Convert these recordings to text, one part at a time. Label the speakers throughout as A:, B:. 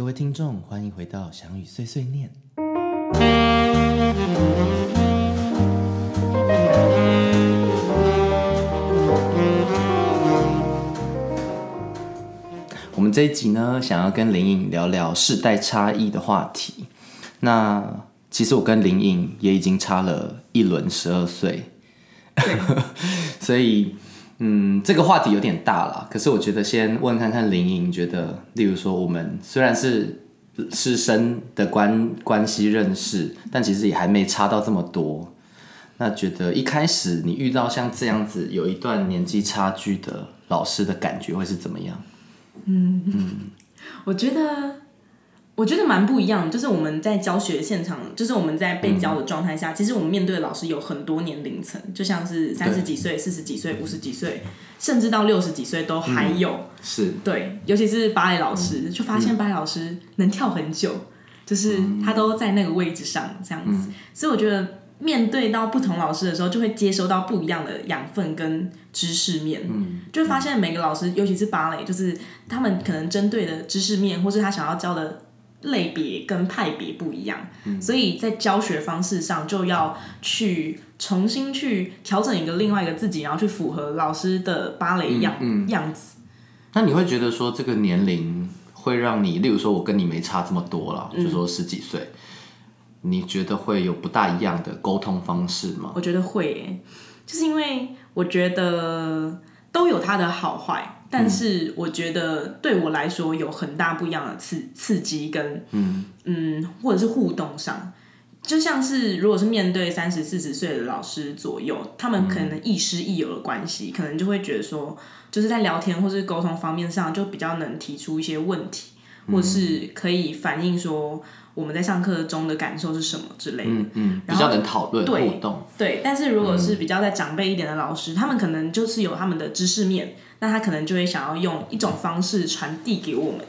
A: 各位听众，欢迎回到翔宇碎碎念。我们这一集呢，想要跟林颖聊聊世代差异的话题。那其实我跟林颖也已经差了一轮十二岁，所以嗯，这个话题有点大了。可是我觉得先问看看林颖，觉得例如说我们虽然是师生的关关系认识，但其实也还没差到这么多。那觉得一开始你遇到像这样子有一段年纪差距的老师的感觉会是怎么样？
B: 嗯嗯我觉得，我觉得蛮不一样的。就是我们在教学现场，就是我们在被教的状态下，其实我们面对的老师有很多年龄层，就像是三十几岁、四十几岁、五十几岁，甚至到六十几岁都还有。
A: 是
B: 对，尤其是芭蕾老师，就发现芭蕾老师能跳很久，就是他都在那个位置上这样子。所以我觉得。面对到不同老师的时候，就会接收到不一样的养分跟知识面，嗯，就发现每个老师，尤其是芭蕾，就是他们可能针对的知识面，或是他想要教的类别跟派别不一样，所以在教学方式上就要去重新去调整一个另外一个自己，然后去符合老师的芭蕾样样子。
A: 那你会觉得说这个年龄会让你，例如说我跟你没差这么多了，就说十几岁。你觉得会有不大一样的沟通方式吗？
B: 我觉得会，就是因为我觉得都有它的好坏，但是我觉得对我来说有很大不一样的刺刺激跟嗯。嗯，或者是互动上，就像是如果是面对三十四十岁的老师左右，他们可能亦师亦友的关系，可能就会觉得说，就是在聊天或是沟通方面上，就比较能提出一些问题，或是可以反映说。我们在上课中的感受是什么之类的，
A: 嗯嗯，比较能讨论互动。
B: 对，但是如果是比较在长辈一点的老师，他们可能就是有他们的知识面，那他可能就会想要用一种方式传递给我们，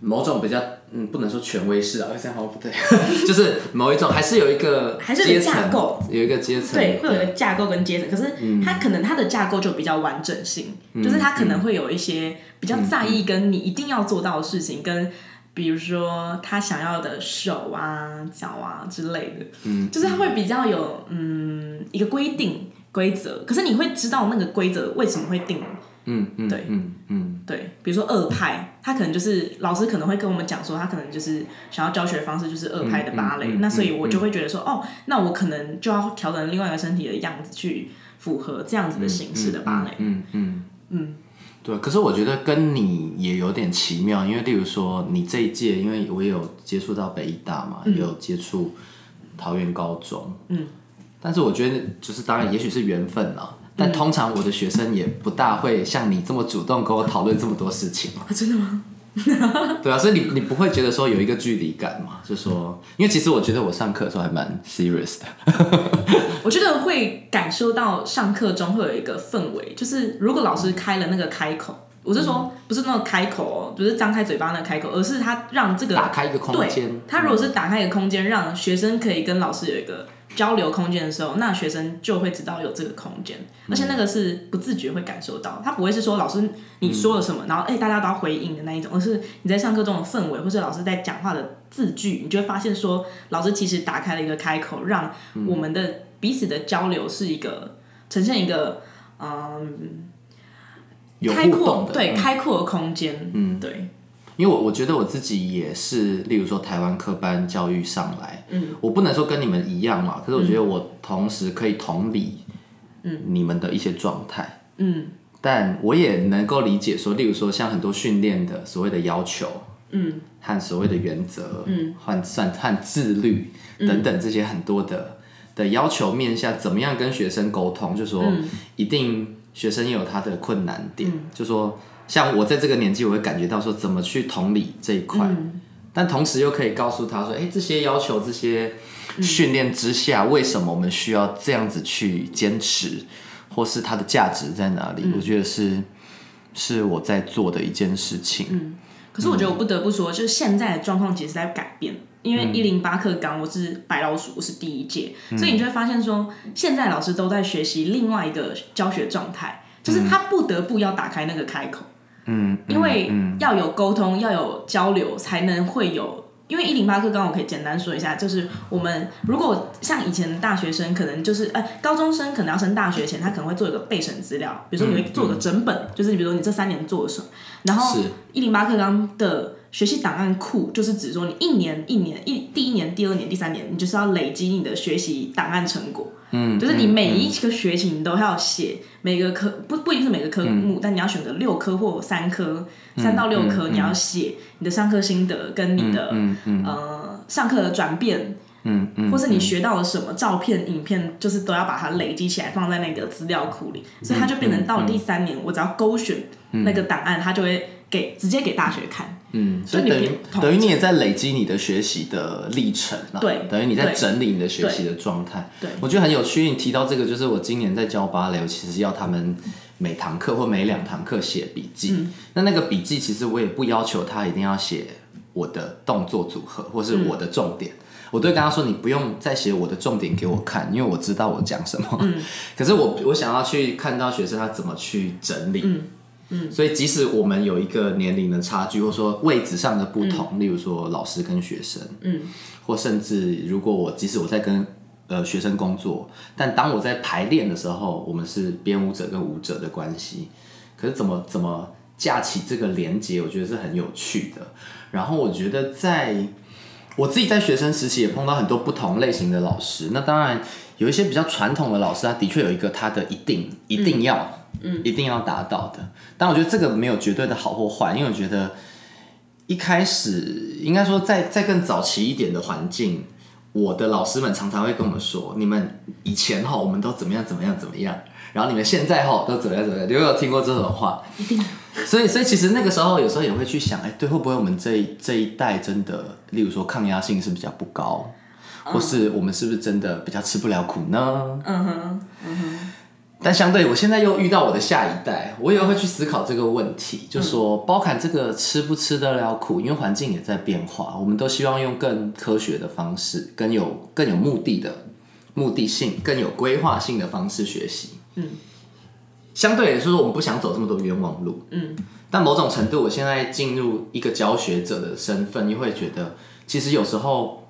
A: 某种比较嗯，不能说权威式啊，这样好不对，就是某一种还是有一个
B: 还是有架构，
A: 有一个阶层，
B: 对，会有一个架构跟阶层，可是他可能他的架构就比较完整性，就是他可能会有一些比较在意跟你一定要做到的事情跟。比如说他想要的手啊、脚啊之类的，嗯，就是他会比较有嗯一个规定规则，可是你会知道那个规则为什么会定，嗯嗯，对，嗯嗯。对，比如说二派，他可能就是老师可能会跟我们讲说，他可能就是想要教学方式就是二派的芭蕾，那所以我就会觉得说，哦，那我可能就要调整另外一个身体的样子去符合这样子的形式的芭蕾，嗯嗯嗯。
A: 对，可是我觉得跟你也有点奇妙，因为例如说你这一届，因为我也有接触到北医大嘛，也有接触桃园高中，嗯，但是我觉得就是当然也许是缘分啦，但通常我的学生也不大会像你这么主动跟我讨论这么多事情
B: 啊，真的吗？
A: 对啊，所以你你不会觉得说有一个距离感嘛？就说，因为其实我觉得我上课的时候还蛮 serious 的。
B: 我觉得会感受到上课中会有一个氛围，就是如果老师开了那个开口，我是说不是那个开口哦，不是张开嘴巴那个开口，而是他让这个
A: 打开一个空间。
B: 他如果是打开一个空间，让学生可以跟老师有一个。交流空间的时候，那学生就会知道有这个空间，而且那个是不自觉会感受到，他不会是说老师你说了什么，然后哎大家都要回应的那一种，而是你在上课中的氛围，或者老师在讲话的字句，你就会发现说老师其实打开了一个开口，让我们的彼此的交流是一个呈现一个嗯。开阔对开阔的空间，嗯。对。
A: 因为我我觉得我自己也是，例如说台湾科班教育上来，嗯，我不能说跟你们一样嘛，可是我觉得我同时可以同理，嗯，你们的一些状态，嗯，但我也能够理解说，例如说像很多训练的所谓的要求，嗯，和所谓的原则，嗯，换算和自律等等这些很多的的要求面下，怎么样跟学生沟通，就说一定学生也有他的困难点，就说。像我在这个年纪，我会感觉到说怎么去同理这一块，但同时又可以告诉他说，哎，这些要求、这些训练之下，为什么我们需要这样子去坚持，或是它的价值在哪里？我觉得是是我在做的一件事情。
B: 嗯，可是我觉得我不得不说，就是现在的状况其实在改变，因为一零八课纲我是白老鼠，我是第一届，所以你就会发现说，现在老师都在学习另外一个教学状态，就是他不得不要打开那个开口。嗯，因为要有沟通，要有交流，才能会有。因为一零八课，刚刚我可以简单说一下，就是我们如果像以前大学生，可能就是哎，高中生可能要升大学前，他可能会做一个备审资料，比如说你会做个整本，就是你比如说你这三年做了什么，然后一零八课纲的。学习档案库就是指说，你一年一年一第一年、第二年、第三年，你就是要累积你的学习档案成果。嗯，就是你每一个学期你都要写每个科不不一定是每个科目，但你要选择六科或三科，三到六科你要写你的上课心得跟你的呃上课的转变，嗯嗯，或是你学到了什么照片、影片，就是都要把它累积起来放在那个资料库里，所以它就变成到第三年，我只要勾选那个档案，它就会给直接给大学看。
A: 嗯，所以等于等于你也在累积你的学习的历程啊，
B: 对，
A: 等于你在整理你的学习的状态。
B: 对，
A: 我觉得很有趣。你提到这个，就是我今年在教芭蕾，我其实要他们每堂课或每两堂课写笔记。那那个笔记其实我也不要求他一定要写我的动作组合或是我的重点，我都跟他说，你不用再写我的重点给我看，因为我知道我讲什么。嗯，可是我我想要去看到学生他怎么去整理。嗯。所以，即使我们有一个年龄的差距，或者说位置上的不同，例如说老师跟学生，嗯，或甚至如果我即使我在跟呃学生工作，但当我在排练的时候，我们是编舞者跟舞者的关系，可是怎么怎么架起这个连接，我觉得是很有趣的。然后我觉得，在我自己在学生时期也碰到很多不同类型的老师，那当然有一些比较传统的老师，他的确有一个他的一定一定要。嗯，一定要达到的。但我觉得这个没有绝对的好或坏，因为我觉得一开始应该说在在更早期一点的环境，我的老师们常常会跟我们说：“你们以前哈，我们都怎么样怎么样怎么样，然后你们现在哈都怎么样怎么样。”你有没有听过这种话？
B: 一定。
A: 所以，所以其实那个时候有时候也会去想，哎，对，会不会我们这这一代真的，例如说抗压性是比较不高，或是我们是不是真的比较吃不了苦呢？嗯哼，嗯哼。但相对，我现在又遇到我的下一代，我也会去思考这个问题，就说包含这个吃不吃得了苦，因为环境也在变化，我们都希望用更科学的方式，更有更有目的的目的性，更有规划性的方式学习。嗯，相对来说，我们不想走这么多冤枉路。嗯，但某种程度，我现在进入一个教学者的身份，又会觉得，其实有时候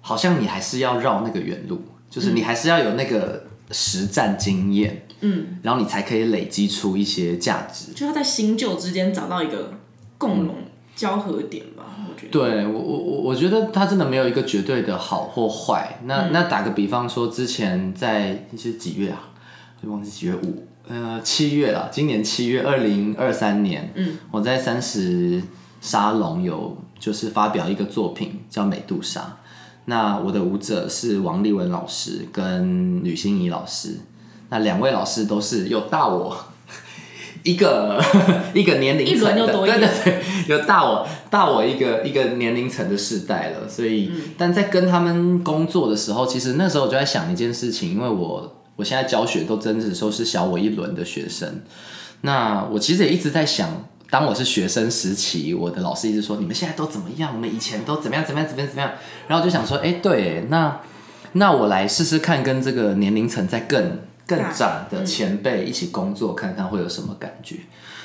A: 好像你还是要绕那个远路，就是你还是要有那个。实战经验，嗯，然后你才可以累积出一些价值，
B: 就要在新旧之间找到一个共融交合点吧。我觉得，
A: 对我我我我觉得它真的没有一个绝对的好或坏。那那打个比方说，之前在是几月啊？我忘记几月五呃七月了，今年七月二零二三年，嗯，我在三十沙龙有就是发表一个作品叫《美杜莎》。那我的舞者是王立文老师跟吕欣怡老师，那两位老师都是有大我 一个 一个年龄层的，对对对，有大我大我一个一个年龄层的世代了。所以，但在跟他们工作的时候，其实那时候我就在想一件事情，因为我我现在教学都真的都是小我一轮的学生，那我其实也一直在想。当我是学生时期，我的老师一直说你们现在都怎么样？我们以前都怎么样？怎么样？怎么样？怎么样？然后就想说，哎，对，那那我来试试看，跟这个年龄层在更更长的前辈一起工作，看看会有什么感觉。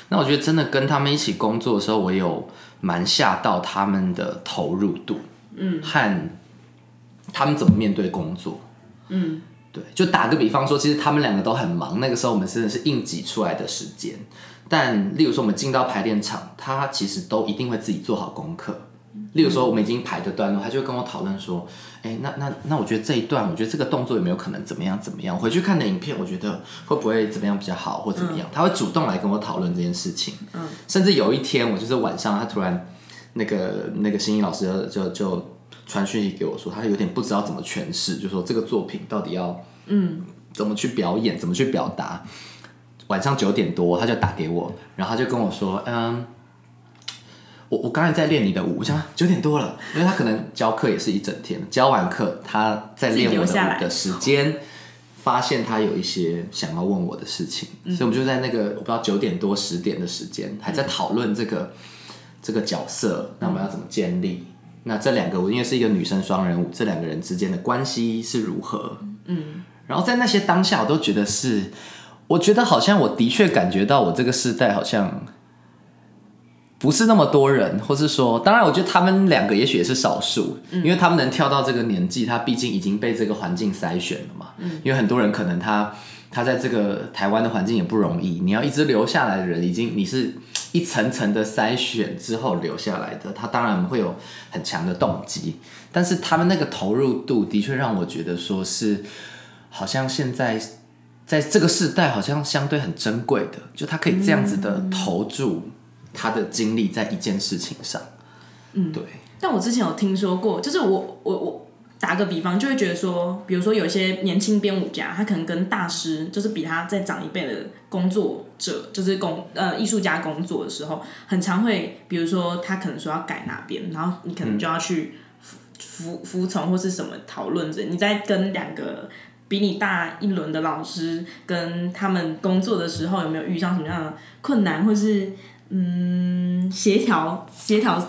A: 那我觉得真的跟他们一起工作的时候，我有蛮吓到他们的投入度，嗯，和他们怎么面对工作，嗯，对，就打个比方说，其实他们两个都很忙，那个时候我们真的是硬挤出来的时间。但例如说，我们进到排练场，他其实都一定会自己做好功课。例如说，我们已经排的段落，他就会跟我讨论说：“哎，那那那，我觉得这一段，我觉得这个动作有没有可能怎么样怎么样？回去看的影片，我觉得会不会怎么样比较好，或怎么样？”他会主动来跟我讨论这件事情。嗯，甚至有一天，我就是晚上，他突然那个那个新一老师就就传讯息给我说，他有点不知道怎么诠释，就说这个作品到底要嗯怎么去表演，怎么去表达。晚上九点多，他就打给我，然后他就跟我说：“嗯，我我刚才在练你的舞，我想九点多了，因为他可能教课也是一整天，教完课他在练我的舞的时间，发现他有一些想要问我的事情，所以我们就在那个我不知道九点多十点的时间，还在讨论这个这个角色，那我们要怎么建立？那这两个我因为是一个女生双人舞，这两个人之间的关系是如何？嗯，然后在那些当下，我都觉得是。”我觉得好像我的确感觉到我这个世代好像不是那么多人，或是说，当然，我觉得他们两个也许也是少数，因为他们能跳到这个年纪，他毕竟已经被这个环境筛选了嘛。因为很多人可能他他在这个台湾的环境也不容易，你要一直留下来的人，已经你是一层层的筛选之后留下来的，他当然会有很强的动机，但是他们那个投入度的确让我觉得说是好像现在在这个时代好像相对很珍贵的，就他可以这样子的投注。他的精力在一件事情上，嗯，对。
B: 但我之前有听说过，就是我我我打个比方，就会觉得说，比如说有些年轻编舞家，他可能跟大师，就是比他再长一辈的工作者，就是工呃艺术家工作的时候，很常会，比如说他可能说要改哪边，然后你可能就要去服服服从或是什么讨论着。你在跟两个比你大一轮的老师跟他们工作的时候，有没有遇上什么样的困难，或是？嗯，协调协调，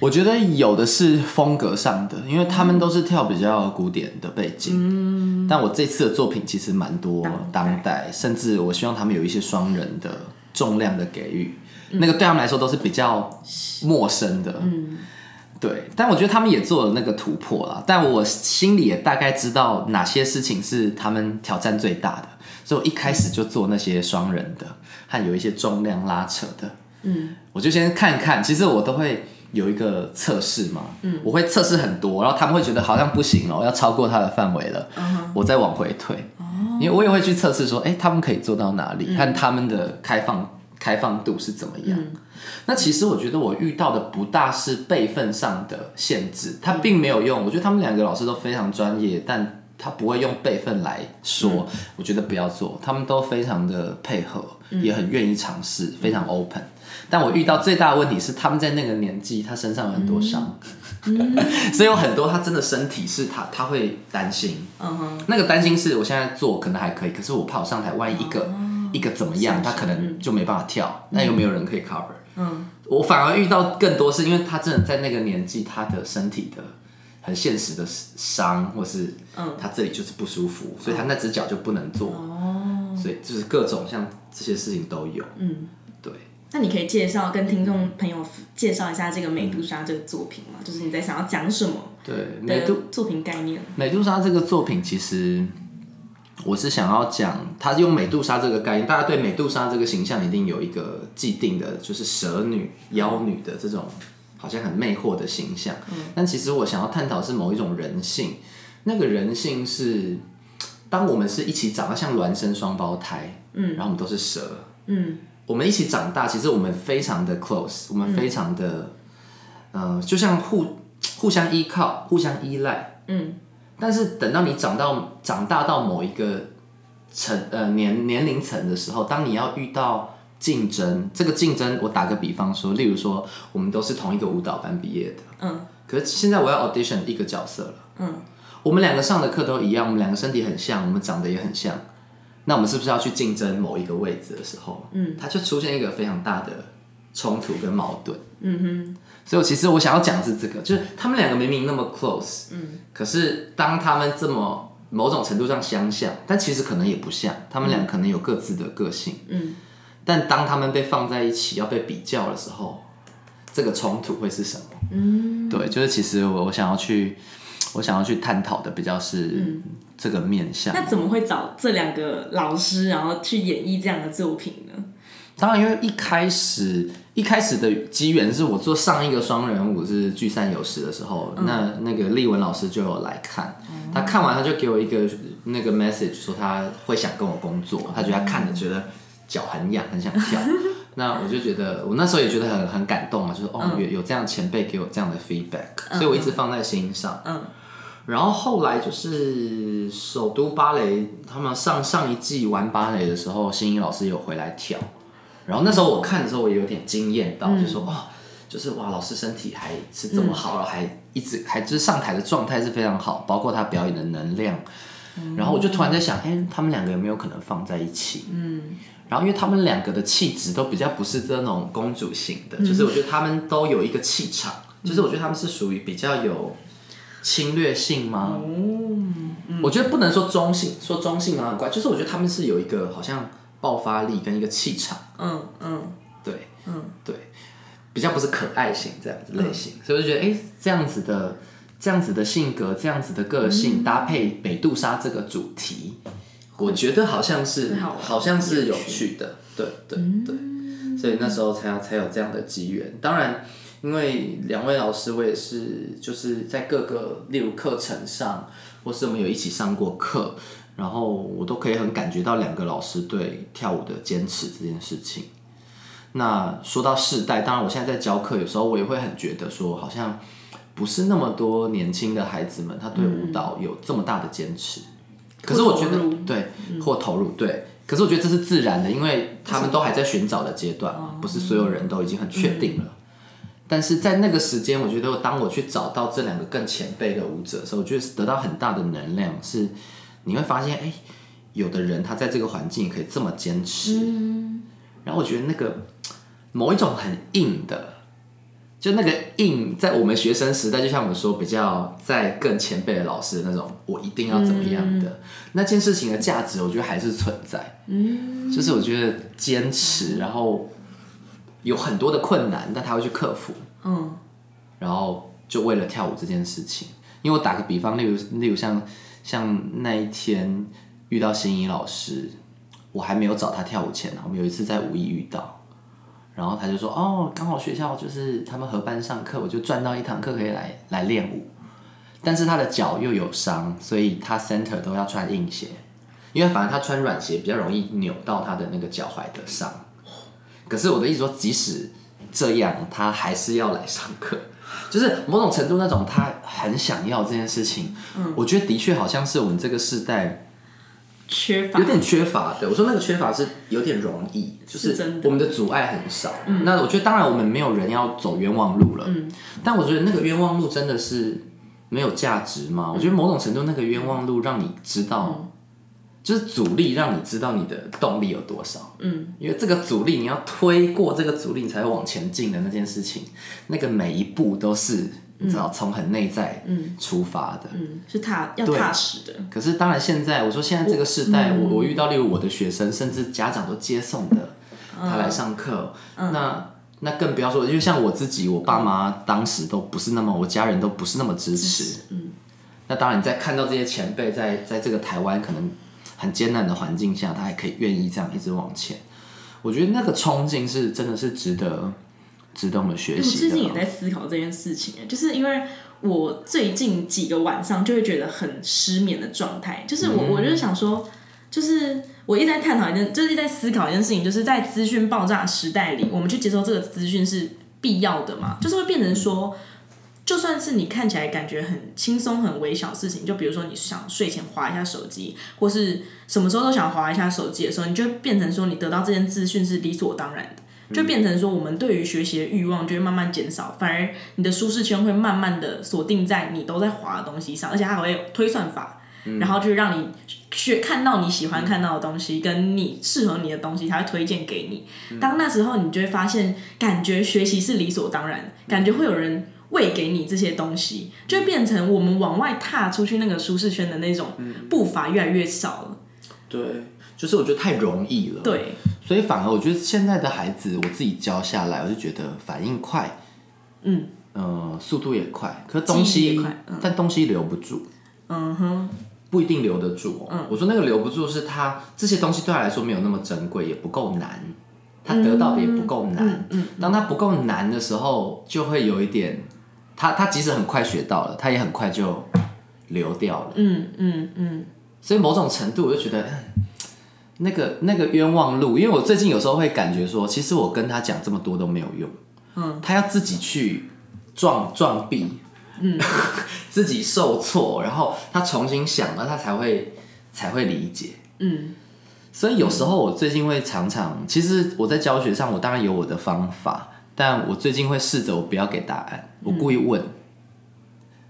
A: 我觉得有的是风格上的，因为他们都是跳比较古典的背景。嗯，但我这次的作品其实蛮多当代，甚至我希望他们有一些双人的重量的给予，那个对他们来说都是比较陌生的。嗯，对，但我觉得他们也做了那个突破了，但我心里也大概知道哪些事情是他们挑战最大的，所以我一开始就做那些双人的，和有一些重量拉扯的。嗯，我就先看看，其实我都会有一个测试嘛，嗯，我会测试很多，然后他们会觉得好像不行了，要超过他的范围了，我再往回退，哦，因为我也会去测试说，哎，他们可以做到哪里，看他们的开放开放度是怎么样。那其实我觉得我遇到的不大是辈分上的限制，他并没有用，我觉得他们两个老师都非常专业，但他不会用辈分来说，我觉得不要做，他们都非常的配合，也很愿意尝试，非常 open。但我遇到最大的问题是，他们在那个年纪，他身上有很多伤，所以有很多他真的身体是他他会担心。嗯哼，那个担心是我现在做可能还可以，可是我怕我上台万一一个一个怎么样，他可能就没办法跳，那又没有人可以 cover？嗯，我反而遇到更多是因为他真的在那个年纪，他的身体的很现实的伤，或是他这里就是不舒服，所以他那只脚就不能做。哦，所以就是各种像这些事情都有。嗯。
B: 对那你可以介绍跟听众朋友介绍一下这个美杜莎这个作品吗？就是你在想要讲什么？
A: 对，美杜
B: 作品概念。
A: 美杜莎这个作品其实我是想要讲，他用美杜莎这个概念，大家对美杜莎这个形象一定有一个既定的，就是蛇女、妖女的这种好像很魅惑的形象。嗯。但其实我想要探讨是某一种人性，那个人性是当我们是一起长得像孪生双胞胎，嗯，然后我们都是蛇，嗯。我们一起长大，其实我们非常的 close，我们非常的，呃，就像互互相依靠、互相依赖。嗯。但是等到你长到长大到某一个层呃年年龄层的时候，当你要遇到竞争，这个竞争，我打个比方说，例如说，我们都是同一个舞蹈班毕业的。嗯。可是现在我要 audition 一个角色了。嗯。我们两个上的课都一样，我们两个身体很像，我们长得也很像。那我们是不是要去竞争某一个位置的时候，嗯，它就出现一个非常大的冲突跟矛盾，嗯哼。所以，其实我想要讲的是这个，就是他们两个明明那么 close，嗯，可是当他们这么某种程度上相像，但其实可能也不像，他们俩可能有各自的个性，嗯。但当他们被放在一起要被比较的时候，这个冲突会是什么？嗯，对，就是其实我我想要去。我想要去探讨的比较是这个面向。
B: 那怎么会找这两个老师，然后去演绎这样的作品呢？
A: 当然，因为一开始一开始的机缘是我做上一个双人舞是聚散有时的时候，那那个丽文老师就有来看，他看完他就给我一个那个 message，说他会想跟我工作，他觉得他看着觉得脚很痒，很想跳。那我就觉得我那时候也觉得很很感动啊，就是哦有有这样前辈给我这样的 feedback，所以我一直放在心上。嗯。然后后来就是首都芭蕾，他们上上一季玩芭蕾的时候，新英老师有回来跳。然后那时候我看的时候，我也有点惊艳到，就说哦，就是哇，老师身体还是这么好，还一直还就是上台的状态是非常好，包括他表演的能量。然后我就突然在想，哎，他们两个有没有可能放在一起？嗯。然后因为他们两个的气质都比较不是这种公主型的，就是我觉得他们都有一个气场，就是我觉得他们是属于比较有。侵略性吗？我觉得不能说中性，说中性啊很怪。就是我觉得他们是有一个好像爆发力跟一个气场。嗯嗯，对，嗯。对。比较不是可爱型这样子类型，所以我就觉得，哎，这样子的这样子的性格，这样子的个性搭配美杜莎这个主题，我觉得好像是好像是有趣的，对对对，所以那时候才才有这样的机缘。当然，因为两位老师，我也是就是在各个例如课程上，或是我们有一起上过课，然后我都可以很感觉到两个老师对跳舞的坚持这件事情。那说到世代，当然我现在在教课，有时候我也会很觉得说，好像不是那么多年轻的孩子们，他对舞蹈有这么大的坚持。可是我觉得，对，或投入，对。可是我觉得这是自然的，因为他们都还在寻找的阶段，不是所有人都已经很确定了。但是在那个时间，我觉得当我去找到这两个更前辈的舞者的时候，我觉得得到很大的能量，是你会发现，哎，有的人他在这个环境可以这么坚持。然后我觉得那个某一种很硬的，就那个硬，在我们学生时代，就像我们说比较在更前辈的老师的那种，我一定要怎么样的那件事情的价值，我觉得还是存在。嗯，就是我觉得坚持，然后有很多的困难，但他会去克服。嗯，然后就为了跳舞这件事情，因为我打个比方，例如例如像像那一天遇到心仪老师。我还没有找他跳舞前呢，我们有一次在五一遇到，然后他就说：“哦，刚好学校就是他们合班上课，我就赚到一堂课可以来来练舞。”但是他的脚又有伤，所以他 center 都要穿硬鞋，因为反正他穿软鞋比较容易扭到他的那个脚踝的伤。可是我的意思说，即使这样，他还是要来上课，就是某种程度那种他很想要这件事情。嗯，我觉得的确好像是我们这个时代。
B: 缺乏
A: 有点缺乏，对我说那个缺乏是有点容易，就是我们的阻碍很少。嗯那我觉得当然我们没有人要走冤枉路了，但我觉得那个冤枉路真的是没有价值吗？我觉得某种程度那个冤枉路让你知道，就是阻力让你知道你的动力有多少。嗯，因为这个阻力你要推过这个阻力，你才会往前进的那件事情，那个每一步都是。你知道从很内在出发的，
B: 嗯，是踏要踏实的。
A: 可是当然，现在我说现在这个时代，我我遇到例如我的学生，甚至家长都接送的，他来上课，那那更不要说，因为像我自己，我爸妈当时都不是那么，我家人都不是那么支持。嗯，那当然，你在看到这些前辈在在这个台湾可能很艰难的环境下，他还可以愿意这样一直往前，我觉得那个冲劲是真的是值得。值得我们学习。
B: 我最近也在思考这件事情，就是因为我最近几个晚上就会觉得很失眠的状态。就是我，我就是想说，就是我一直在探讨一件，就是在思考一件事情，就是在资讯爆炸时代里，我们去接受这个资讯是必要的嘛？就是会变成说，就算是你看起来感觉很轻松、很微小事情，就比如说你想睡前划一下手机，或是什么时候都想划一下手机的时候，你就变成说，你得到这件资讯是理所当然的。就变成说，我们对于学习的欲望就会慢慢减少，反而你的舒适圈会慢慢的锁定在你都在划的东西上，而且它还会推算法，然后就让你学看到你喜欢看到的东西，跟你适合你的东西，它会推荐给你。当那时候，你就会发现，感觉学习是理所当然，感觉会有人喂给你这些东西，就变成我们往外踏出去那个舒适圈的那种步伐越来越少了。
A: 对。就是我觉得太容易了，
B: 对，
A: 所以反而我觉得现在的孩子，我自己教下来，我就觉得反应快，嗯，呃，速度也快，可是东西，但东西留不住，嗯哼，不一定留得住。嗯，我说那个留不住是他这些东西对他来说没有那么珍贵，也不够难，他得到的也不够难。嗯，当他不够难的时候，就会有一点，他他即使很快学到了，他也很快就流掉了。嗯嗯嗯，所以某种程度我就觉得。那个那个冤枉路，因为我最近有时候会感觉说，其实我跟他讲这么多都没有用，嗯，他要自己去撞撞壁，嗯，自己受挫，然后他重新想了，他才会才会理解，嗯，所以有时候我最近会常常，其实我在教学上，我当然有我的方法，但我最近会试着我不要给答案，我故意问，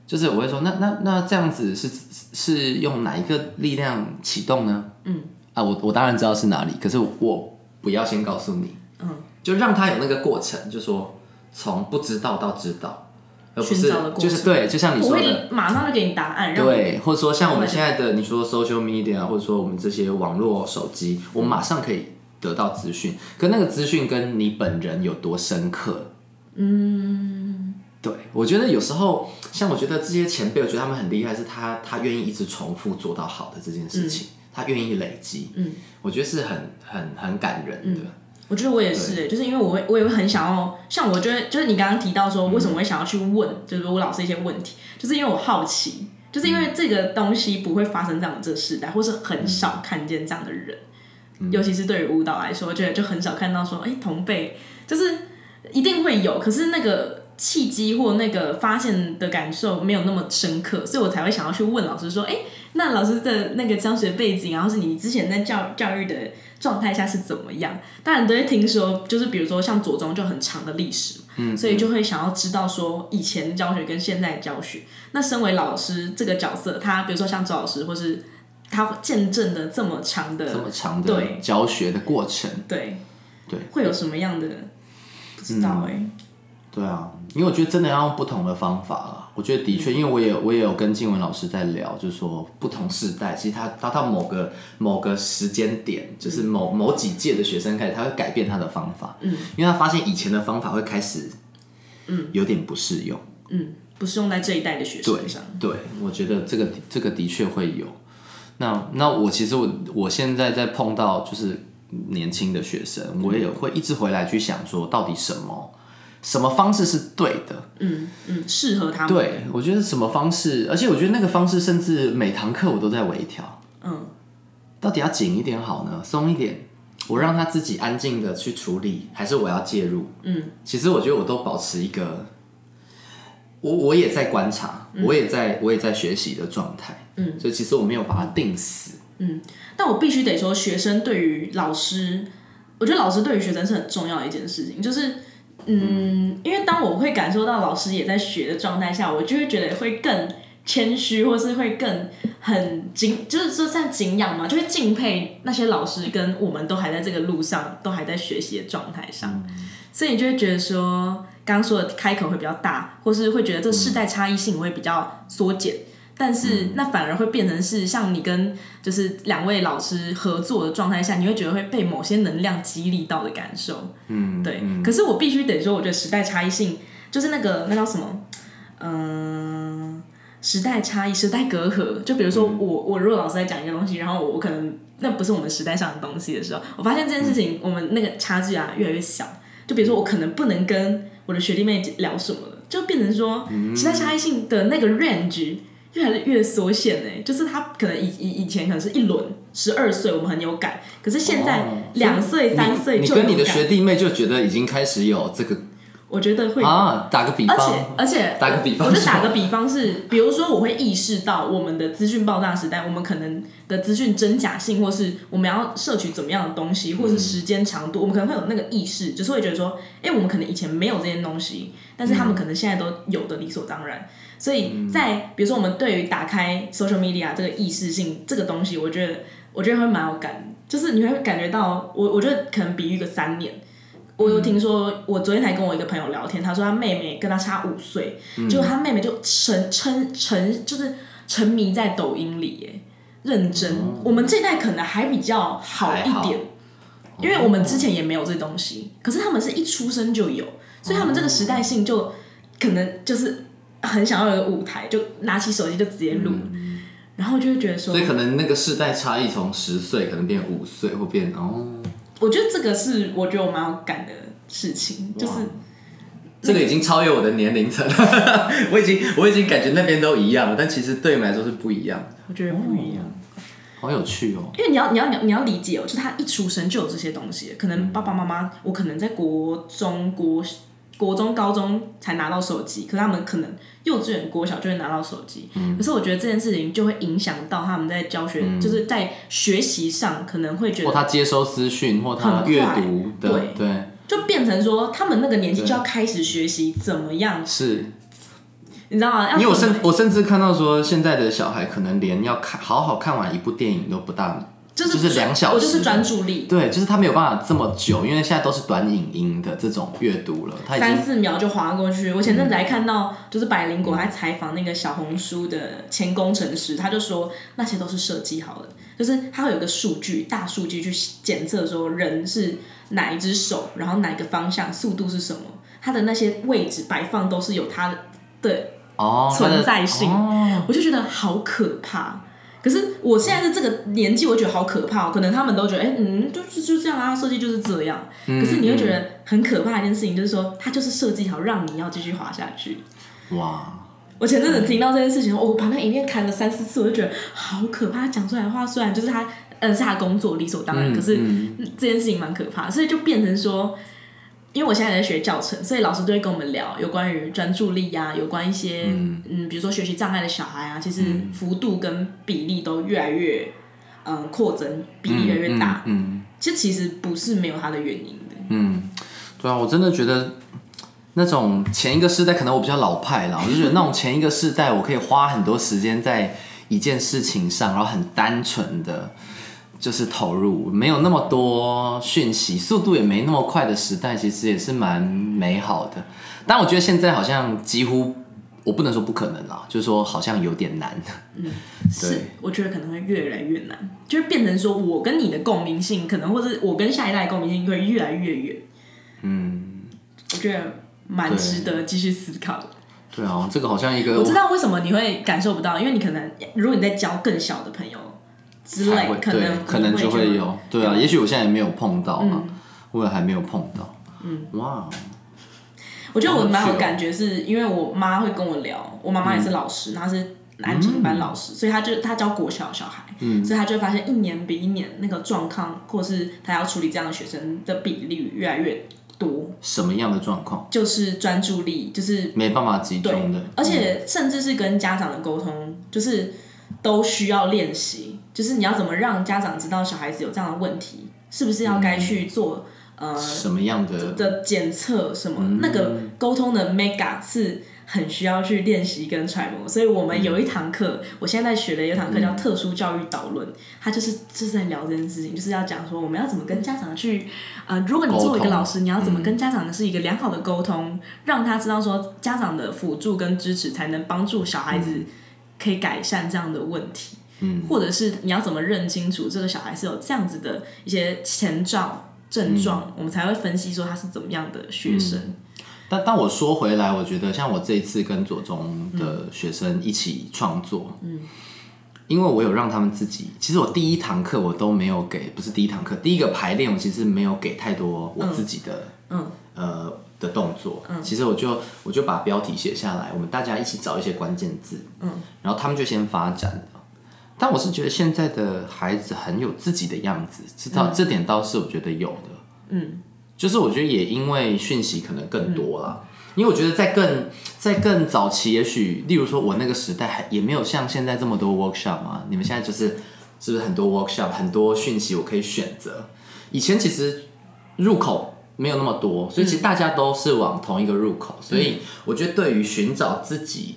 A: 就是我会说，那那那这样子是是用哪一个力量启动呢？嗯。啊，我我当然知道是哪里，可是我不要先告诉你，嗯，就让他有那个过程，就说从不知道到知道，而不是就是对，就像你说的，
B: 马上就给你答案，
A: 对，或者说像我们现在的你说 social media，或者说我们这些网络手机，我们马上可以得到资讯，可那个资讯跟你本人有多深刻，嗯，对，我觉得有时候像我觉得这些前辈，我觉得他们很厉害，是他他愿意一直重复做到好的这件事情，他愿意累积，嗯，我觉得是很很很感人的。
B: 我觉得我也是，就是因为我会我也会很想要，像我觉得就是你刚刚提到说为什么会想要去问，就是我老师一些问题，就是因为我好奇，就是因为这个东西不会发生在我们这个时代，或是很少看见这样的人，尤其是对于舞蹈来说，我觉得就很少看到说，哎，同辈就是一定会有，可是那个契机或那个发现的感受没有那么深刻，所以我才会想要去问老师说，哎，那老师的那个教学背景，然后是你之前在教教育的。状态下是怎么样？当然都会听说，就是比如说像左中就很长的历史，嗯，所以就会想要知道说以前教学跟现在教学。那身为老师这个角色，他比如说像周老师，或是他见证了这么长的
A: 这么长的教学的过程，
B: 对
A: 对，
B: 会有什么样的不知道哎？
A: 对啊，因为我觉得真的要用不同的方法了。我觉得的确，因为我也我也有跟静文老师在聊，就是说不同世代，其实他他到某个某个时间点，就是某某几届的学生开始，他会改变他的方法。嗯，因为他发现以前的方法会开始，嗯，有点不适用。
B: 嗯，不适用在这一代的学生上。
A: 对，我觉得这个这个的确会有。那那我其实我我现在在碰到就是年轻的学生，我也会一直回来去想说，到底什么。什么方式是对的？
B: 嗯嗯，适合他们。
A: 对，我觉得什么方式，而且我觉得那个方式，甚至每堂课我都在微调。嗯，到底要紧一点好呢，松一点？我让他自己安静的去处理，还是我要介入？嗯，其实我觉得我都保持一个，我我也在观察，我也在我也在学习的状态。嗯，所以其实我没有把它定死。
B: 嗯，但我必须得说，学生对于老师，我觉得老师对于学生是很重要的一件事情，就是。嗯，因为当我会感受到老师也在学的状态下，我就会觉得会更谦虚，或是会更很敬，就是说在敬仰嘛，就会敬佩那些老师跟我们都还在这个路上，都还在学习的状态上，所以你就会觉得说，刚刚说的开口会比较大，或是会觉得这世代差异性会比较缩减。但是那反而会变成是像你跟就是两位老师合作的状态下，你会觉得会被某些能量激励到的感受。嗯，对。可是我必须得说，我觉得时代差异性就是那个那叫什么？嗯，时代差异、时代隔阂。就比如说我我如果老师在讲一个东西，然后我可能那不是我们时代上的东西的时候，我发现这件事情我们那个差距啊越来越小。就比如说我可能不能跟我的学弟妹聊什么了，就变成说时代差异性的那个 range。越来越缩限呢，就是他可能以以以前可能是一轮十二岁，我们很有感，可是现在两岁三岁，
A: 你跟你的学弟妹就觉得已经开始有这个，
B: 我觉得会。
A: 啊，打个比方，
B: 而且而且
A: 打个比方，
B: 我就打个比方是，比如说我会意识到我们的资讯爆炸时代，我们可能的资讯真假性，或是我们要摄取怎么样的东西，或是时间长度，我们可能会有那个意识，就是会觉得说，哎，我们可能以前没有这些东西，但是他们可能现在都有的理所当然。所以在比如说我们对于打开 social media 这个意识性这个东西，我觉得我觉得会蛮有感，就是你会感觉到我我觉得可能比喻个三年，我有听说我昨天才跟我一个朋友聊天，他说他妹妹跟他差五岁，就他妹妹就沉沉沉就是沉迷在抖音里耶，认真。我们这代可能还比较好一点，因为我们之前也没有这东西，可是他们是一出生就有，所以他们这个时代性就可能就是。很想要有个舞台，就拿起手机就直接录，然后就会觉得说，
A: 所以可能那个世代差异从十岁可能变五岁，或变哦。
B: 我觉得这个是我觉得我蛮有感的事情，就是
A: 这个已经超越我的年龄层，我已经我已经感觉那边都一样了，但其实对你们来说是不一样。
B: 我觉得不一样，
A: 好有趣哦。
B: 因为你要你要你要理解哦，就他一出生就有这些东西，可能爸爸妈妈我可能在国中国。国中、高中才拿到手机，可是他们可能幼稚园、国小就会拿到手机。可是我觉得这件事情就会影响到他们在教学，就是在学习上可能会觉得，
A: 或他接收资讯，或他阅读，对对，
B: 就变成说他们那个年纪就要开始学习怎么样
A: 是，
B: 你知道吗？
A: 因为我甚我甚至看到说，现在的小孩可能连要看好好看完一部电影都不大。就是两小时，
B: 我就是专注力。
A: 对，就是他没有办法这么久，因为现在都是短影音的这种阅读了。
B: 三四秒就划过去。我前阵子还看到，就是百灵果还采访那个小红书的前工程师，他就说那些都是设计好的，就是他会有个数据，大数据去检测说人是哪一只手，然后哪个方向，速度是什么。它的那些位置摆放都是有它的的
A: 哦，
B: 存在性
A: 哦
B: 我就觉得好可怕。可是我现在是这个年纪，我觉得好可怕、哦。可能他们都觉得，哎、嗯，就就就这样啊，设计就是这样。
A: 嗯
B: 可是你会觉得很可怕的一件事情，就是说，它就是设计好让你要继续滑下去。
A: 哇，
B: 我前阵子听到这件事情，我把那影片看了三四次，我就觉得好可怕。他讲出来的话，虽然就是他，呃，是他工作理所当然，
A: 嗯
B: 可是
A: 嗯
B: 这件事情蛮可怕，所以就变成说，因为我现在在学教程，所以老师都会跟我们聊有关于专注力呀、有关一些嗯比如说学习障碍的小孩啊，其实幅度跟比例都越来越嗯扩增，比例越来越大。
A: 嗯嗯
B: 这其实不是没有它的原因的。
A: 嗯，对啊，我真的觉得那种前一个世代可能我比较老派啦，我就觉得那种前一个世代我可以花很多时间在一件事情上，然后很单纯的。就是投入，没有那么多讯息，速度也没那么快的时代，其实也是蛮美好的。但我觉得现在好像几乎，我不能说不可能啦，就是说好像有点难。
B: 嗯
A: 是，
B: 我觉得可能会越来越难，就是变成说我跟你的共鸣性，可能或者我跟下一代共鸣性会越来越远。
A: 嗯，
B: 我觉得蛮值得继续思考的。
A: 对啊，这个好像一个
B: 我知道为什么你会感受不到，因为你可能如果你在教更小的朋友之类可能
A: 可能就会有，对啊，也许我现在也没有碰到嘛，
B: 嗯。
A: 我也还没有碰到，嗯，哇，
B: 我觉得我蛮有感觉，是因为我妈会跟我聊，我妈妈也是老师，她是安亲班老师，所以她就她教国小小孩，嗯。所以她就会发现一年比一年那个状况，或是她要处理这样的学生的比例越来越多，
A: 什么样的状况？
B: 就是专注力，就是
A: 没办法集中的，
B: 而且甚至是跟家长的沟通，就是都需要练习。就是你要怎么让家长知道小孩子有这样的问题，是不是要该去做、呃
A: 什么样的
B: 的检测什么？那个沟通的 mega 是很需要去练习跟揣摩。所以我们有一堂课，我现在在学的有一堂课叫特殊教育导论，它就是就是在聊这件事情，就是要讲说我们要怎么跟家长去呃，如果你作为一个老师，你要怎么跟家长是一个良好的沟通，让他知道说家长的辅助跟支持才能帮助小孩子可以改善这样的问题。嗯，或者是你要怎么认清楚这个小孩是有这样子的一些前兆症状，我们才会分析说他是怎么样的学生。
A: 但但我说回来，我觉得像我这一次跟左中的学生一起创作，嗯，因为我有让他们自己，其实我第一堂课我都没有给，不是第一堂课，第一个排练我其实没有给太多我自己的，
B: 嗯。
A: 呃的动作，嗯，其实我就我就把标题写下来，我们大家一起找一些关键字，嗯，然后他们就先发展了。但我是觉得现在的孩子很有自己的样子，知道、这点倒是我觉得有的，
B: 嗯，
A: 就是我觉得也因为讯息可能更多啦，因为我觉得在更在更早期，也许例如说我那个时代还也没有像现在这么多 workshop 嘛，你们现在就是是不是很多 workshop 很多讯息我可以选择，以前其实入口没有那么多，所以其实大家都是往同一个入口，所以我觉得对于寻找自己。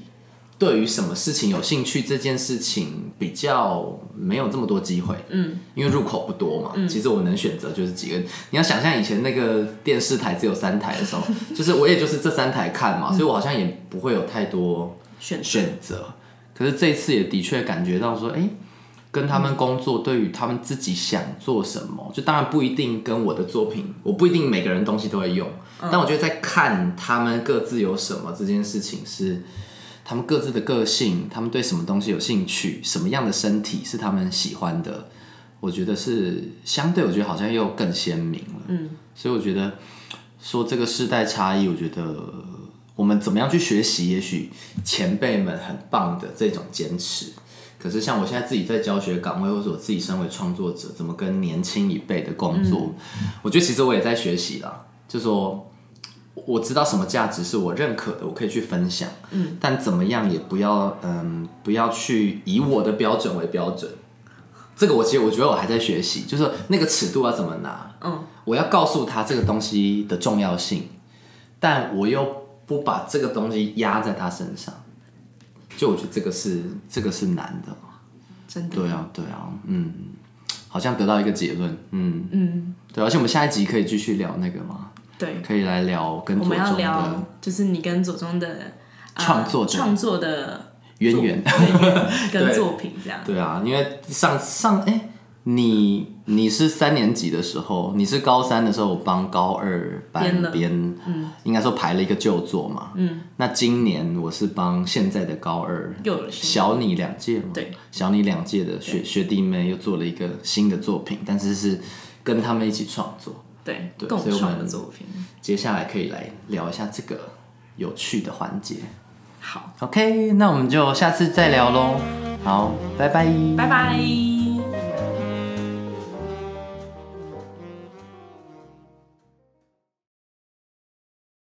A: 对于什么事情有兴趣这件事情比较没有这么多机会，嗯，因为入口不多嘛，其实我能选择就是几个。你要想象以前那个电视台只有三台的时候，就是我也就是这三台看嘛，所以我好像也不会有太多
B: 选
A: 选择。可是这次也的确感觉到说，哎、跟他们工作，对于他们自己想做什么，就当然不一定跟我的作品，我不一定每个人东西都会用，但我觉得在看他们各自有什么这件事情是。他们各自的个性，他们对什么东西有兴趣，什么样的身体是他们喜欢的，我觉得是相对，我觉得好像又更鲜明了。嗯，所以我觉得说这个世代差异，我觉得我们怎么样去学习，也许前辈们很棒的这种坚持。可是像我现在自己在教学岗位，或者我自己身为创作者，怎么跟年轻一辈的工作，我觉得其实我也在学习啦，就说。我知道什么价值是我认可的，我可以去分享。嗯，但怎么样也不要，嗯，不要去以我的标准为标准。这个我其实我觉得我还在学习，就是那个尺度要怎么拿。
B: 嗯，
A: 我要告诉他这个东西的重要性，但我又不把这个东西压在他身上。就我觉得这个是这个是难的。
B: 真的，
A: 对啊，对啊，嗯，好像得到一个结论。嗯嗯，对，而且我们下一集可以继续聊那个吗？
B: 对，
A: 可以来聊跟
B: 我们要
A: 左中的
B: 聊就是你跟左中的呃
A: 创作者
B: 创作的
A: 渊源。
B: 作对 跟
A: 对
B: 作品这样。
A: 对啊，因为上上哎、你你是三年级的时候，你是高三的时候，我帮高二班编，嗯，应该说排了一个旧作嘛，嗯，那今年我是帮现在的高二，
B: 又
A: 小你两届嘛，
B: 对，
A: 小你两届的学学弟妹又做了一个新的作品，但是是跟他们一起创作，
B: 对，共创的作品。
A: 接下来可以来聊一下这个有趣的环节。
B: 好
A: ，OK，那我们就下次再聊喽。好，拜拜，
B: 拜拜。